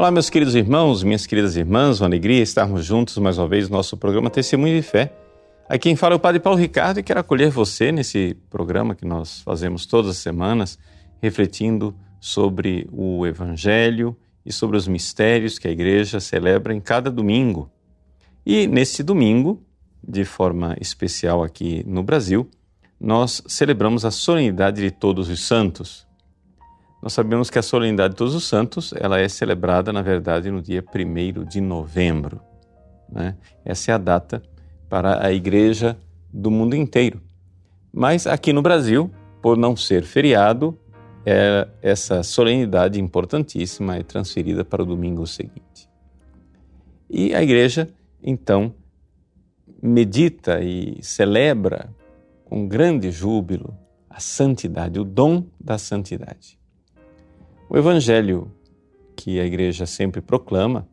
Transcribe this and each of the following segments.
Olá, meus queridos irmãos, minhas queridas irmãs, uma alegria estarmos juntos mais uma vez no nosso programa Testemunho de Fé. Aqui quem fala é o Padre Paulo Ricardo e quero acolher você nesse programa que nós fazemos todas as semanas, refletindo sobre o Evangelho e sobre os mistérios que a Igreja celebra em cada domingo. E nesse domingo, de forma especial aqui no Brasil, nós celebramos a solenidade de Todos os Santos. Nós sabemos que a solenidade de Todos os Santos ela é celebrada, na verdade, no dia 1 de novembro. Né? Essa é a data para a igreja do mundo inteiro. Mas aqui no Brasil, por não ser feriado, é, essa solenidade importantíssima é transferida para o domingo seguinte. E a igreja, então, medita e celebra com grande júbilo a santidade, o dom da santidade. O evangelho que a igreja sempre proclama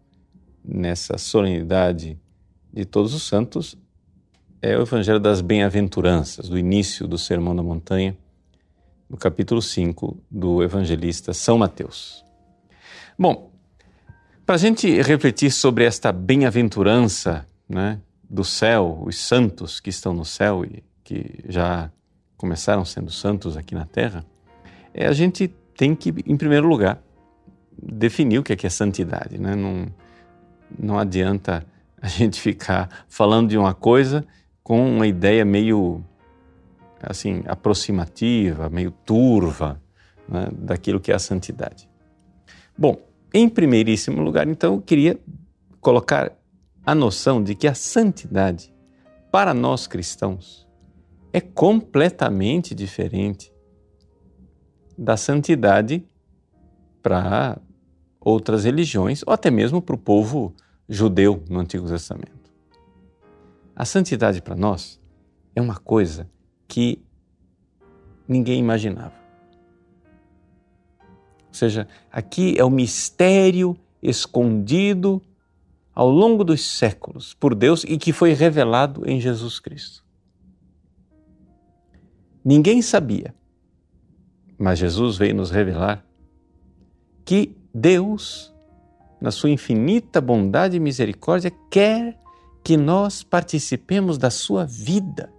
nessa solenidade de todos os santos é o evangelho das bem-aventuranças, do início do Sermão da Montanha, no capítulo 5 do evangelista São Mateus. Bom, para a gente refletir sobre esta bem-aventurança né, do céu, os santos que estão no céu e que já começaram sendo santos aqui na terra, é a gente tem que, em primeiro lugar, definir o que é, que é santidade. Né? Não, não adianta a gente ficar falando de uma coisa com uma ideia meio assim aproximativa, meio turva né, daquilo que é a santidade. Bom, em primeiríssimo lugar, então, eu queria colocar a noção de que a santidade, para nós cristãos, é completamente diferente da santidade para outras religiões ou até mesmo para o povo judeu no Antigo Testamento. A santidade para nós é uma coisa que ninguém imaginava. Ou seja, aqui é o mistério escondido ao longo dos séculos por Deus e que foi revelado em Jesus Cristo. Ninguém sabia mas Jesus veio nos revelar que Deus, na sua infinita bondade e misericórdia, quer que nós participemos da sua vida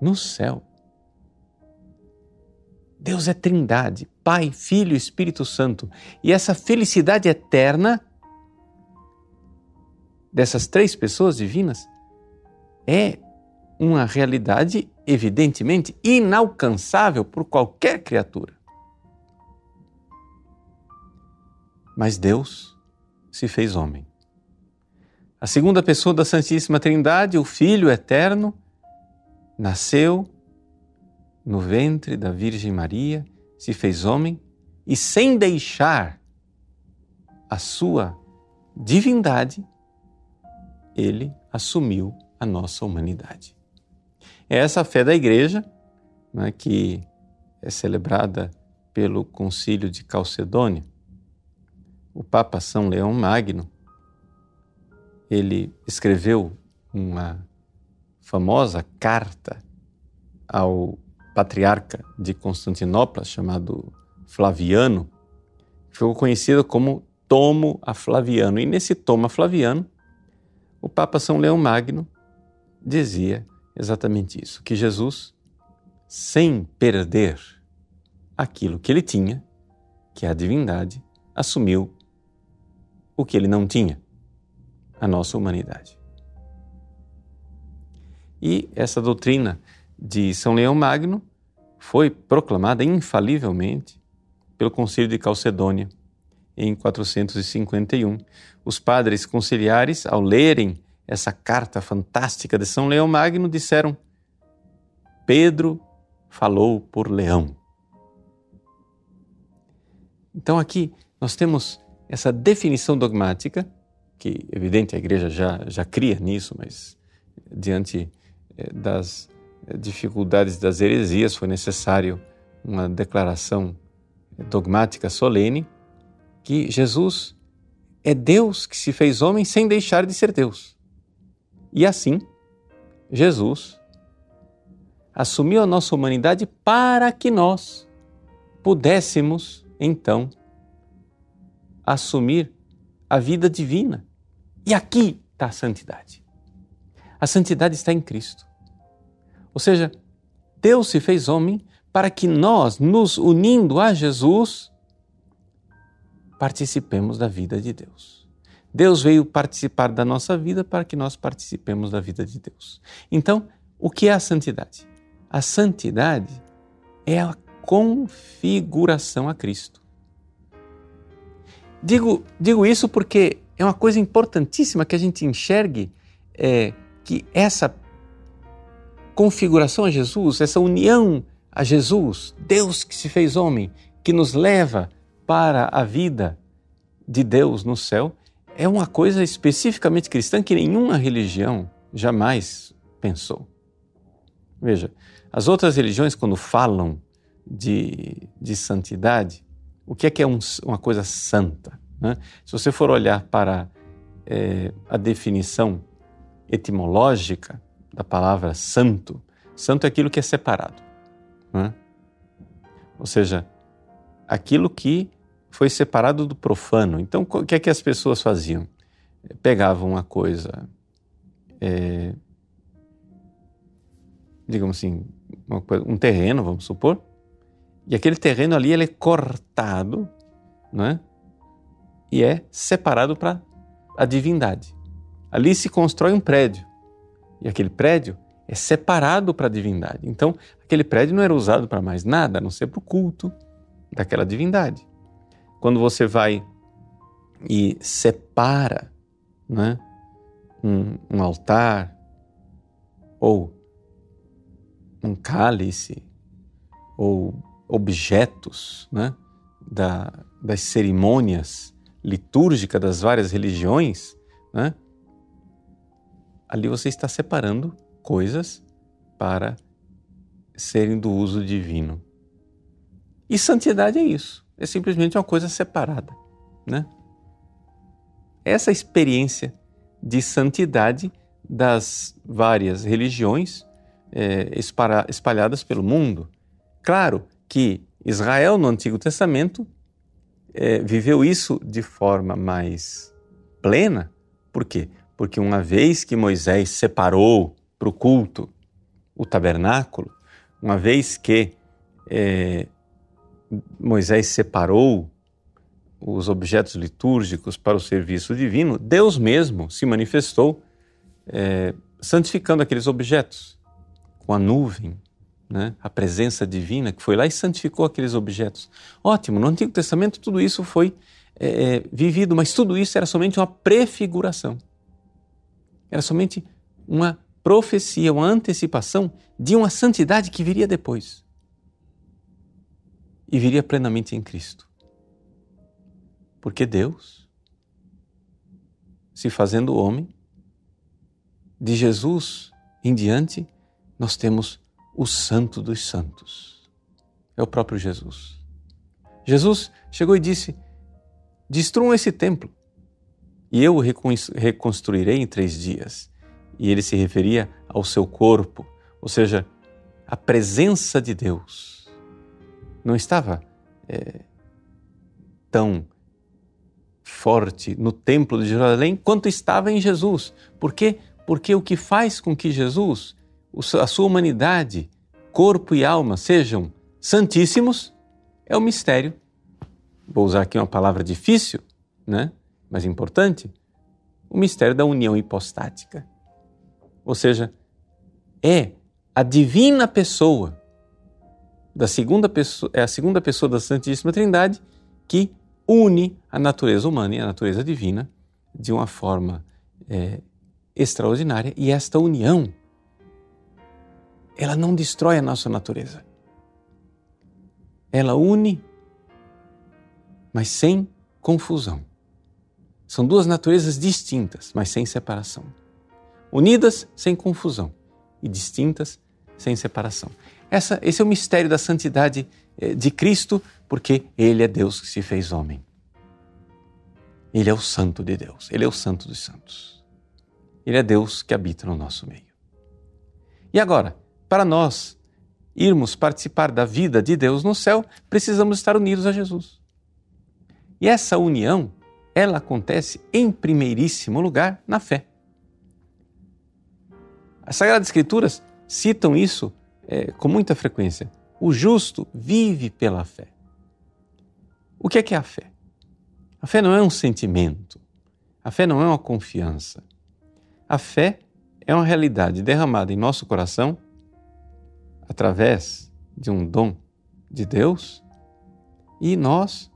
no céu. Deus é Trindade, Pai, Filho e Espírito Santo. E essa felicidade eterna dessas três pessoas divinas é uma realidade evidentemente inalcançável por qualquer criatura. Mas Deus se fez homem. A segunda pessoa da Santíssima Trindade, o Filho eterno, nasceu no ventre da Virgem Maria, se fez homem e, sem deixar a sua divindade, ele assumiu a nossa humanidade. É essa fé da Igreja, né, que é celebrada pelo Concílio de Calcedônia. O Papa São Leão Magno, ele escreveu uma famosa carta ao patriarca de Constantinopla, chamado Flaviano, que ficou conhecida como Tomo a Flaviano. E nesse Tomo a Flaviano, o Papa São Leão Magno dizia exatamente isso: que Jesus, sem perder aquilo que ele tinha, que é a divindade, assumiu o que ele não tinha, a nossa humanidade. E essa doutrina de São Leão Magno foi proclamada infalivelmente pelo Concílio de Calcedônia em 451. Os padres conciliares, ao lerem essa carta fantástica de São Leão Magno, disseram: Pedro falou por Leão. Então aqui nós temos essa definição dogmática, que evidente a igreja já, já cria nisso, mas diante eh, das eh, dificuldades das heresias foi necessário uma declaração dogmática solene que Jesus é Deus que se fez homem sem deixar de ser Deus. E assim, Jesus assumiu a nossa humanidade para que nós pudéssemos, então, assumir a vida divina. E aqui está a santidade. A santidade está em Cristo. Ou seja, Deus se fez homem para que nós, nos unindo a Jesus, participemos da vida de Deus. Deus veio participar da nossa vida para que nós participemos da vida de Deus. Então, o que é a santidade? A santidade é a configuração a Cristo. Digo, digo isso porque é uma coisa importantíssima que a gente enxergue é, que essa configuração a Jesus, essa união a Jesus, Deus que se fez homem, que nos leva para a vida de Deus no céu, é uma coisa especificamente cristã que nenhuma religião jamais pensou. Veja, as outras religiões, quando falam de, de santidade, o que é que é um, uma coisa santa? Né? Se você for olhar para é, a definição etimológica da palavra santo, santo é aquilo que é separado. Né? Ou seja, aquilo que foi separado do profano. Então, o que é que as pessoas faziam? Pegavam uma coisa, é, digamos assim, coisa, um terreno, vamos supor, e aquele terreno ali ele é cortado, né? E é separado para a divindade. Ali se constrói um prédio. E aquele prédio é separado para a divindade. Então, aquele prédio não era usado para mais nada, a não ser para o culto daquela divindade. Quando você vai e separa né, um, um altar ou um cálice ou objetos né, da, das cerimônias litúrgicas das várias religiões, né, ali você está separando coisas para serem do uso divino. E santidade é isso, é simplesmente uma coisa separada, né? Essa experiência de santidade das várias religiões é, espalhadas pelo mundo. Claro que Israel, no Antigo Testamento, é, viveu isso de forma mais plena. Por quê? Porque uma vez que Moisés separou para o culto o tabernáculo, uma vez que é, Moisés separou os objetos litúrgicos para o serviço divino, Deus mesmo se manifestou é, santificando aqueles objetos com a nuvem, né? a presença divina que foi lá e santificou aqueles objetos. Ótimo, no Antigo Testamento tudo isso foi é, é vivido, mas tudo isso era somente uma prefiguração. Era somente uma profecia, uma antecipação de uma santidade que viria depois. E viria plenamente em Cristo. Porque Deus, se fazendo homem, de Jesus em diante, nós temos o Santo dos Santos. É o próprio Jesus. Jesus chegou e disse: Destruam esse templo e eu o reconstruirei em três dias e ele se referia ao seu corpo, ou seja, a presença de Deus não estava é, tão forte no templo de Jerusalém quanto estava em Jesus. Por quê? Porque o que faz com que Jesus, a sua humanidade, corpo e alma sejam santíssimos é o mistério. Vou usar aqui uma palavra difícil, né? mas importante: o mistério da união hipostática. Ou seja, é a divina pessoa da segunda pessoa, é a segunda pessoa da Santíssima Trindade que une a natureza humana e a natureza divina de uma forma é, extraordinária. E esta união, ela não destrói a nossa natureza. Ela une, mas sem confusão. São duas naturezas distintas, mas sem separação unidas sem confusão e distintas sem separação. Essa, esse é o mistério da santidade eh, de Cristo, porque Ele é Deus que se fez homem. Ele é o Santo de Deus, Ele é o Santo dos Santos. Ele é Deus que habita no nosso meio. E agora, para nós irmos participar da vida de Deus no céu, precisamos estar unidos a Jesus. E essa união ela acontece em primeiríssimo lugar na fé. As Sagradas Escrituras citam isso é, com muita frequência. O justo vive pela fé. O que é que é a fé? A fé não é um sentimento. A fé não é uma confiança. A fé é uma realidade derramada em nosso coração através de um dom de Deus e nós,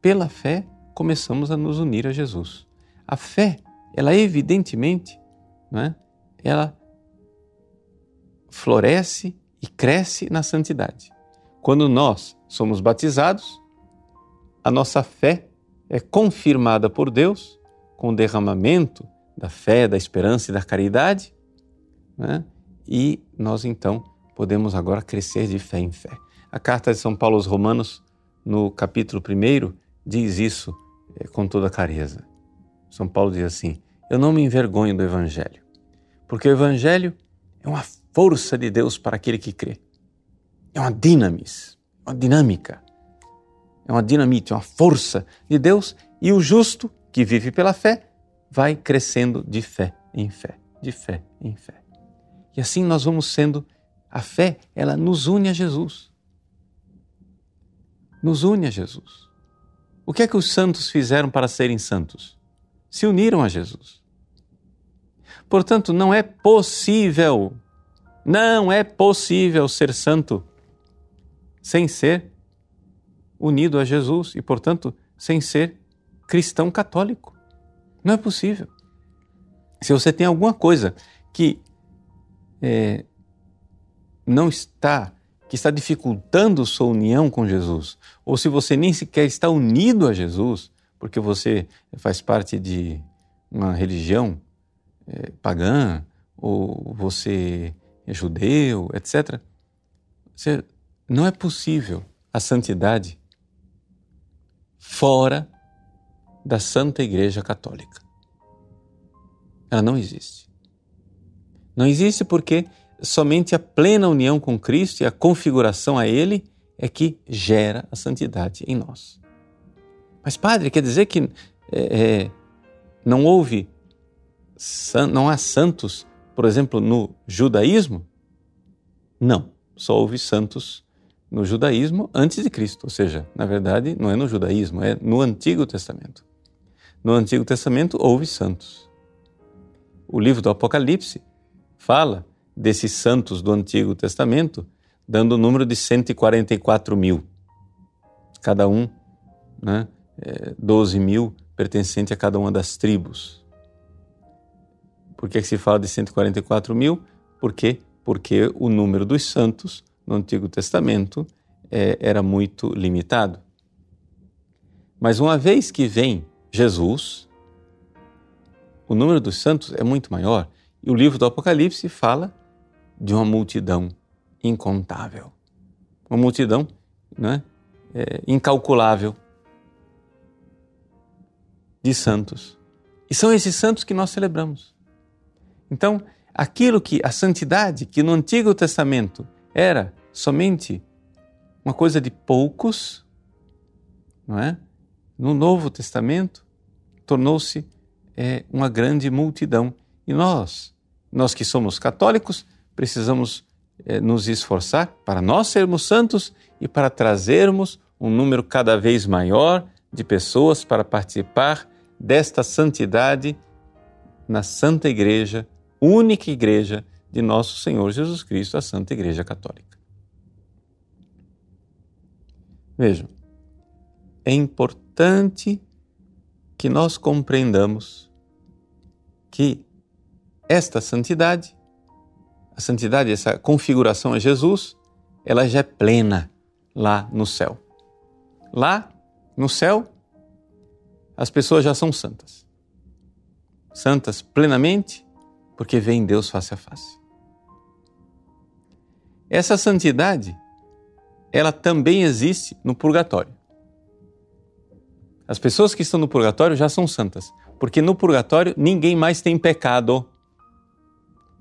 pela fé, começamos a nos unir a Jesus. A fé, ela evidentemente, é? ela floresce e cresce na santidade. Quando nós somos batizados, a nossa fé é confirmada por Deus com o derramamento da fé, da esperança e da caridade, né? e nós então podemos agora crescer de fé em fé. A carta de São Paulo aos Romanos, no capítulo 1, diz isso é, com toda clareza. São Paulo diz assim: Eu não me envergonho do Evangelho, porque o Evangelho é uma força de Deus para aquele que crê. É uma dinamis, uma dinâmica, é uma dinamite, uma força de Deus e o justo que vive pela fé vai crescendo de fé em fé, de fé em fé. E assim nós vamos sendo, a fé, ela nos une a Jesus. Nos une a Jesus. O que é que os santos fizeram para serem santos? Se uniram a Jesus. Portanto, não é possível, não é possível ser santo sem ser unido a Jesus e, portanto, sem ser cristão católico. Não é possível. Se você tem alguma coisa que é, não está, que está dificultando sua união com Jesus, ou se você nem sequer está unido a Jesus, porque você faz parte de uma religião é, pagã, ou você é judeu, etc., você, não é possível a santidade fora da Santa Igreja Católica. Ela não existe. Não existe porque somente a plena união com Cristo e a configuração a Ele é que gera a santidade em nós. Mas, padre, quer dizer que é, é, não houve, não há santos, por exemplo, no judaísmo? Não, só houve santos no judaísmo antes de Cristo, ou seja, na verdade, não é no judaísmo, é no Antigo Testamento. No Antigo Testamento houve santos. O livro do Apocalipse fala desses santos do Antigo Testamento, dando o número de 144 mil. Cada um, né, 12 é, mil pertencente a cada uma das tribos. Por que, se fala de 144 mil? Por quê? Porque o número dos santos no Antigo Testamento é, era muito limitado. Mas uma vez que vem Jesus, o número dos santos é muito maior e o livro do Apocalipse fala de uma multidão incontável. Uma multidão né, é, incalculável de santos. E são esses santos que nós celebramos. Então, aquilo que a santidade que no Antigo Testamento era somente uma coisa de poucos, não é? No Novo Testamento tornou-se é, uma grande multidão. E nós, nós que somos católicos, precisamos é, nos esforçar para nós sermos santos e para trazermos um número cada vez maior de pessoas para participar desta santidade na Santa Igreja, única Igreja de nosso Senhor Jesus Cristo, a Santa Igreja Católica. Vejam, é importante que nós compreendamos que esta santidade, a santidade, essa configuração a Jesus, ela já é plena lá no céu. Lá no céu, as pessoas já são santas. Santas plenamente, porque veem Deus face a face. Essa santidade, ela também existe no purgatório. As pessoas que estão no purgatório já são santas, porque no purgatório ninguém mais tem pecado.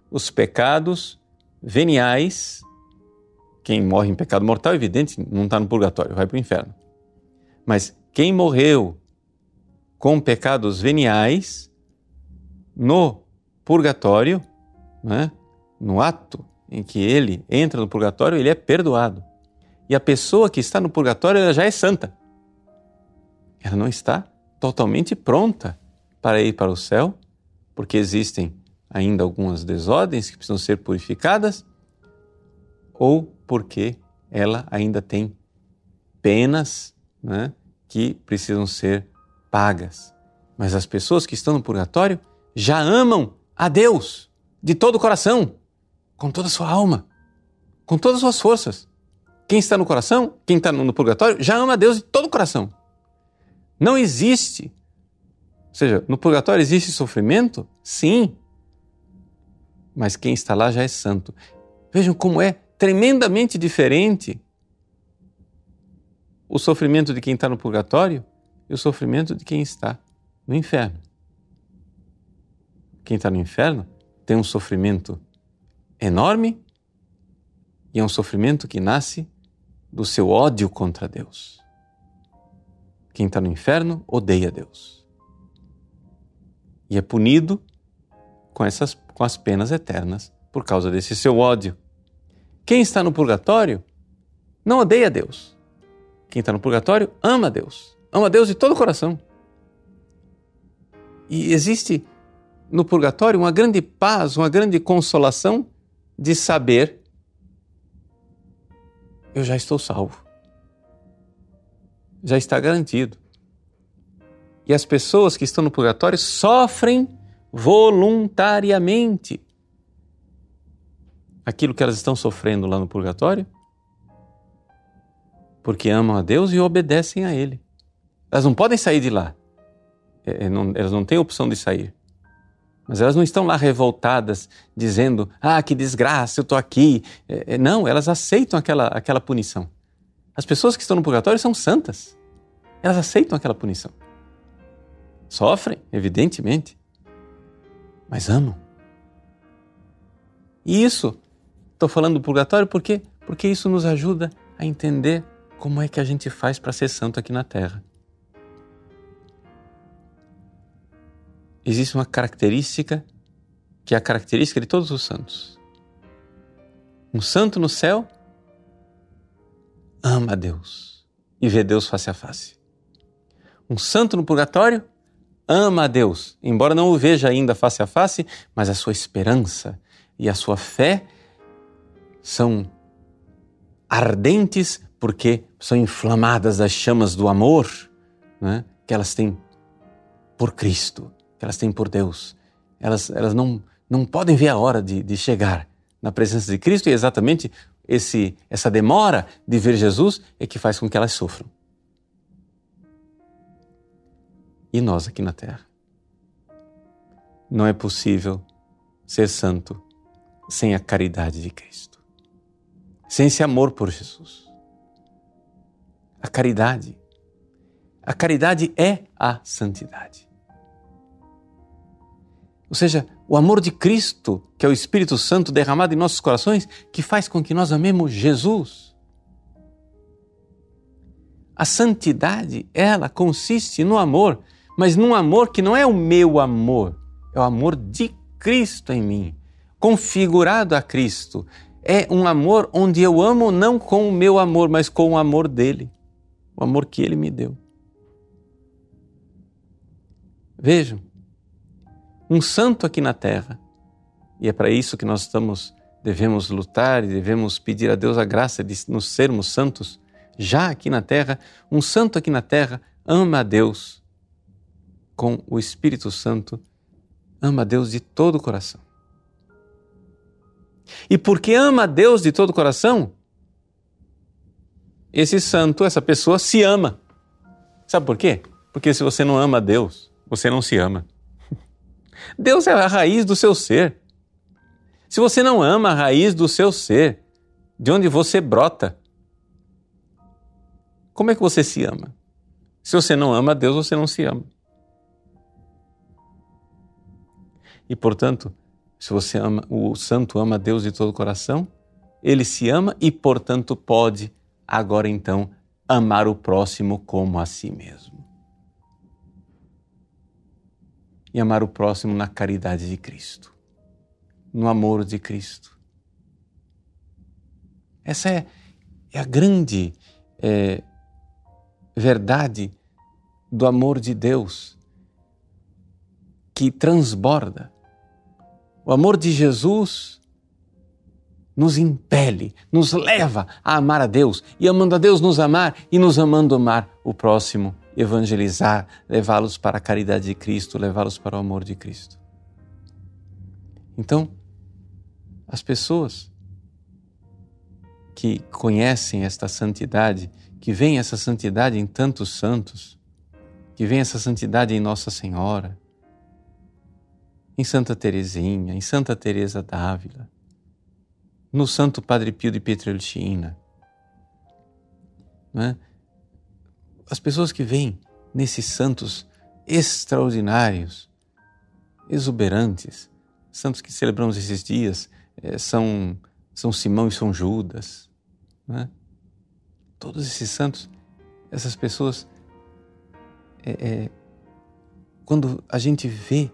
Os pecados veniais, quem morre em pecado mortal, evidente, não está no purgatório, vai para o inferno. Mas quem morreu com pecados veniais no purgatório, né? no ato em que ele entra no purgatório, ele é perdoado. E a pessoa que está no purgatório ela já é santa. Ela não está totalmente pronta para ir para o céu, porque existem ainda algumas desordens que precisam ser purificadas, ou porque ela ainda tem penas né, que precisam ser pagas. Mas as pessoas que estão no purgatório já amam a Deus de todo o coração, com toda a sua alma, com todas as suas forças. Quem está no coração, quem está no purgatório, já ama a Deus de todo o coração. Não existe. Ou seja, no purgatório existe sofrimento? Sim. Mas quem está lá já é santo. Vejam como é tremendamente diferente o sofrimento de quem está no purgatório e o sofrimento de quem está no inferno. Quem está no inferno tem um sofrimento enorme e é um sofrimento que nasce do seu ódio contra Deus. Quem está no inferno odeia Deus e é punido com, essas, com as penas eternas por causa desse seu ódio. Quem está no purgatório não odeia Deus. Quem está no purgatório ama Deus. Ama Deus de todo o coração. E existe no purgatório uma grande paz, uma grande consolação de saber eu já estou salvo. Já está garantido. E as pessoas que estão no purgatório sofrem voluntariamente aquilo que elas estão sofrendo lá no purgatório, porque amam a Deus e obedecem a Ele. Elas não podem sair de lá. É, é, elas não têm opção de sair. Mas elas não estão lá revoltadas, dizendo: Ah, que desgraça, eu estou aqui. É, não, elas aceitam aquela, aquela punição. As pessoas que estão no purgatório são santas. Elas aceitam aquela punição. Sofrem, evidentemente, mas amam. E isso, estou falando do purgatório porque porque isso nos ajuda a entender como é que a gente faz para ser santo aqui na Terra. Existe uma característica que é a característica de todos os santos. Um santo no céu ama a Deus e vê Deus face a face. Um santo no purgatório ama a Deus, embora não o veja ainda face a face, mas a sua esperança e a sua fé são ardentes porque são inflamadas das chamas do amor né, que elas têm por Cristo que elas têm por Deus. Elas, elas não, não podem ver a hora de, de chegar na presença de Cristo e exatamente esse, essa demora de ver Jesus é que faz com que elas sofram. E nós aqui na Terra? Não é possível ser santo sem a caridade de Cristo, sem esse amor por Jesus. A caridade. A caridade é a santidade. Ou seja, o amor de Cristo, que é o Espírito Santo derramado em nossos corações, que faz com que nós amemos Jesus. A santidade, ela consiste no amor, mas num amor que não é o meu amor, é o amor de Cristo em mim, configurado a Cristo. É um amor onde eu amo não com o meu amor, mas com o amor dele, o amor que ele me deu. Vejam, um santo aqui na terra. E é para isso que nós estamos devemos lutar e devemos pedir a Deus a graça de nos sermos santos já aqui na terra. Um santo aqui na terra ama a Deus com o Espírito Santo, ama a Deus de todo o coração. E porque ama a Deus de todo o coração, esse santo, essa pessoa se ama. Sabe por quê? Porque se você não ama a Deus, você não se ama. Deus é a raiz do seu ser. Se você não ama a raiz do seu ser, de onde você brota, como é que você se ama? Se você não ama a Deus, você não se ama. E portanto, se você ama, o santo ama a Deus de todo o coração, ele se ama e, portanto, pode agora então amar o próximo como a si mesmo. E amar o próximo na caridade de Cristo, no amor de Cristo. Essa é, é a grande é, verdade do amor de Deus que transborda. O amor de Jesus nos impele, nos leva a amar a Deus e amando a Deus nos amar e nos amando amar o próximo, evangelizar, levá-los para a caridade de Cristo, levá-los para o amor de Cristo. Então, as pessoas que conhecem esta santidade, que veem essa santidade em tantos santos, que veem essa santidade em Nossa Senhora, em Santa Teresinha, em Santa Teresa d'Ávila, no Santo Padre Pio de Pietrelcina. Né? As pessoas que veem nesses santos extraordinários, exuberantes, santos que celebramos esses dias, é, são, são Simão e São Judas. Né? Todos esses santos, essas pessoas, é, é, quando a gente vê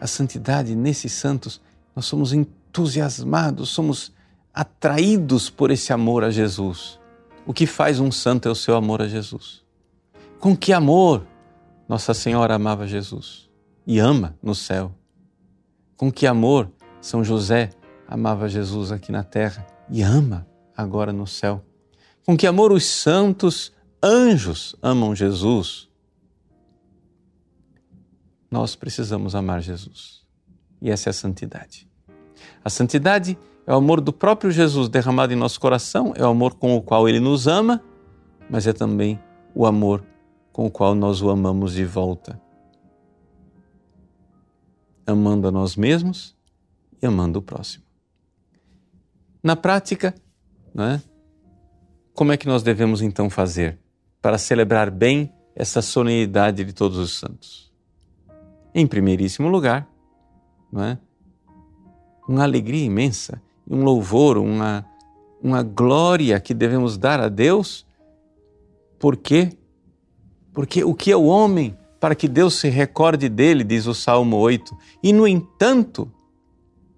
a santidade nesses santos, nós somos entusiasmados, somos atraídos por esse amor a Jesus. O que faz um santo é o seu amor a Jesus. Com que amor Nossa Senhora amava Jesus e ama no céu. Com que amor São José amava Jesus aqui na terra e ama agora no céu. Com que amor os santos anjos amam Jesus nós precisamos amar Jesus. E essa é a santidade. A santidade é o amor do próprio Jesus derramado em nosso coração, é o amor com o qual ele nos ama, mas é também o amor com o qual nós o amamos de volta. Amando a nós mesmos e amando o próximo. Na prática, não é? como é que nós devemos então fazer para celebrar bem essa solenidade de todos os santos? em primeiríssimo lugar, não é? uma alegria imensa, um louvor, uma, uma glória que devemos dar a Deus. Por quê? Porque o que é o homem para que Deus se recorde dele, diz o Salmo 8, e no entanto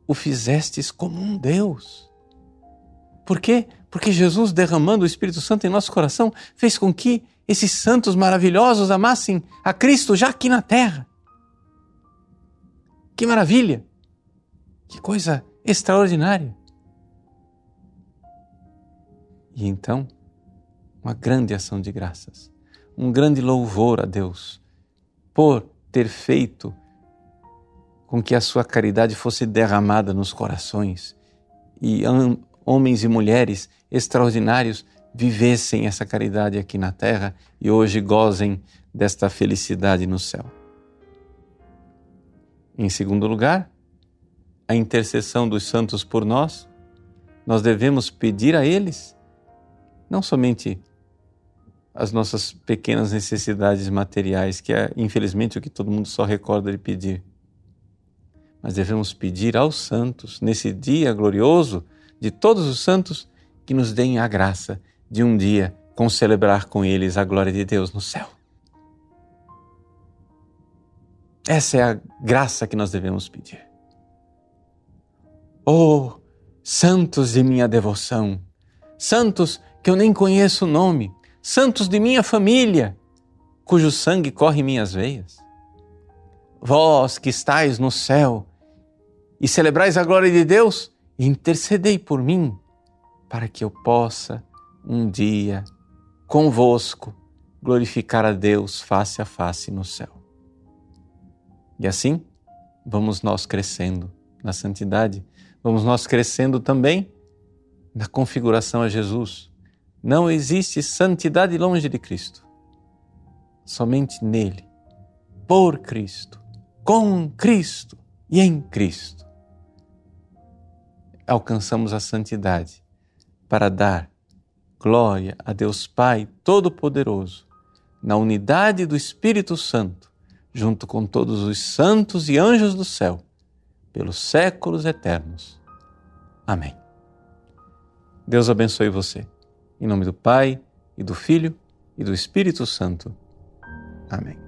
o fizestes como um Deus. Por quê? Porque Jesus, derramando o Espírito Santo em nosso coração, fez com que esses santos maravilhosos amassem a Cristo já aqui na terra. Que maravilha! Que coisa extraordinária! E então, uma grande ação de graças, um grande louvor a Deus por ter feito com que a sua caridade fosse derramada nos corações e homens e mulheres extraordinários vivessem essa caridade aqui na terra e hoje gozem desta felicidade no céu. Em segundo lugar, a intercessão dos santos por nós. Nós devemos pedir a eles não somente as nossas pequenas necessidades materiais, que é infelizmente o que todo mundo só recorda de pedir, mas devemos pedir aos santos, nesse dia glorioso de todos os santos, que nos deem a graça de um dia concelebrar com eles a glória de Deus no céu. Essa é a graça que nós devemos pedir. Oh, santos de minha devoção, santos que eu nem conheço o nome, santos de minha família, cujo sangue corre em minhas veias. Vós que estais no céu e celebrais a glória de Deus, intercedei por mim, para que eu possa um dia convosco glorificar a Deus face a face no céu. E assim, vamos nós crescendo na santidade, vamos nós crescendo também na configuração a Jesus. Não existe santidade longe de Cristo. Somente nele, por Cristo, com Cristo e em Cristo, alcançamos a santidade para dar glória a Deus Pai Todo-Poderoso, na unidade do Espírito Santo junto com todos os santos e anjos do céu, pelos séculos eternos. Amém. Deus abençoe você. Em nome do Pai, e do Filho, e do Espírito Santo. Amém.